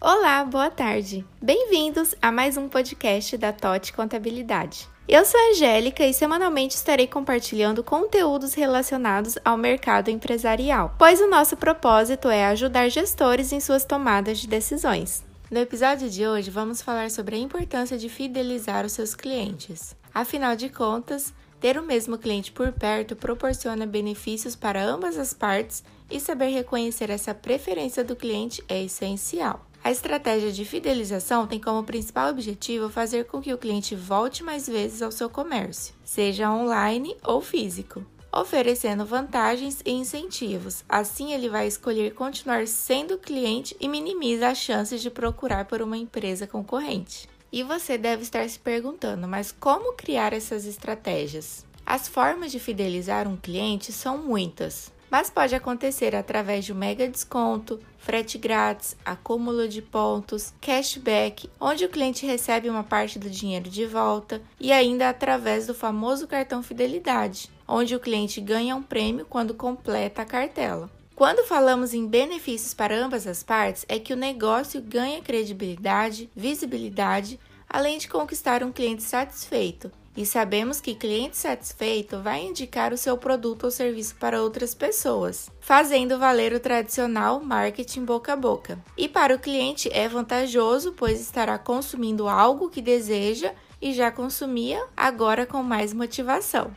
Olá, boa tarde. Bem-vindos a mais um podcast da TOT Contabilidade. Eu sou a Angélica e semanalmente estarei compartilhando conteúdos relacionados ao mercado empresarial, pois o nosso propósito é ajudar gestores em suas tomadas de decisões. No episódio de hoje, vamos falar sobre a importância de fidelizar os seus clientes. Afinal de contas, ter o mesmo cliente por perto proporciona benefícios para ambas as partes e saber reconhecer essa preferência do cliente é essencial. A estratégia de fidelização tem como principal objetivo fazer com que o cliente volte mais vezes ao seu comércio, seja online ou físico, oferecendo vantagens e incentivos. Assim, ele vai escolher continuar sendo cliente e minimiza as chances de procurar por uma empresa concorrente. E você deve estar se perguntando, mas como criar essas estratégias? As formas de fidelizar um cliente são muitas mas pode acontecer através de um mega desconto, frete grátis, acúmulo de pontos, cashback, onde o cliente recebe uma parte do dinheiro de volta, e ainda através do famoso cartão Fidelidade, onde o cliente ganha um prêmio quando completa a cartela. Quando falamos em benefícios para ambas as partes, é que o negócio ganha credibilidade, visibilidade, além de conquistar um cliente satisfeito, e sabemos que cliente satisfeito vai indicar o seu produto ou serviço para outras pessoas, fazendo valer o tradicional marketing boca a boca. E para o cliente é vantajoso, pois estará consumindo algo que deseja e já consumia, agora com mais motivação.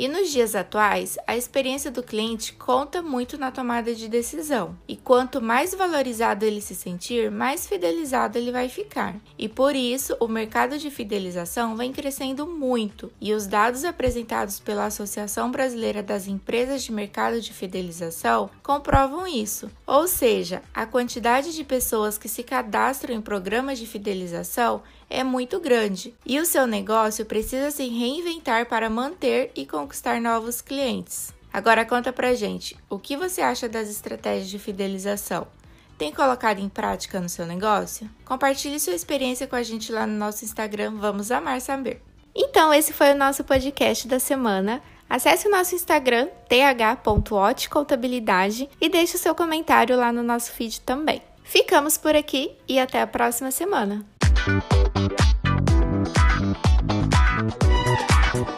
E nos dias atuais, a experiência do cliente conta muito na tomada de decisão. E quanto mais valorizado ele se sentir, mais fidelizado ele vai ficar. E por isso, o mercado de fidelização vem crescendo muito. E os dados apresentados pela Associação Brasileira das Empresas de Mercado de Fidelização comprovam isso. Ou seja, a quantidade de pessoas que se cadastram em programas de fidelização é muito grande e o seu negócio precisa se reinventar para manter e novos clientes. Agora conta pra gente, o que você acha das estratégias de fidelização? Tem colocado em prática no seu negócio? Compartilhe sua experiência com a gente lá no nosso Instagram, vamos amar saber. Então, esse foi o nosso podcast da semana. Acesse o nosso Instagram, th.otcontabilidade e deixe o seu comentário lá no nosso feed também. Ficamos por aqui e até a próxima semana.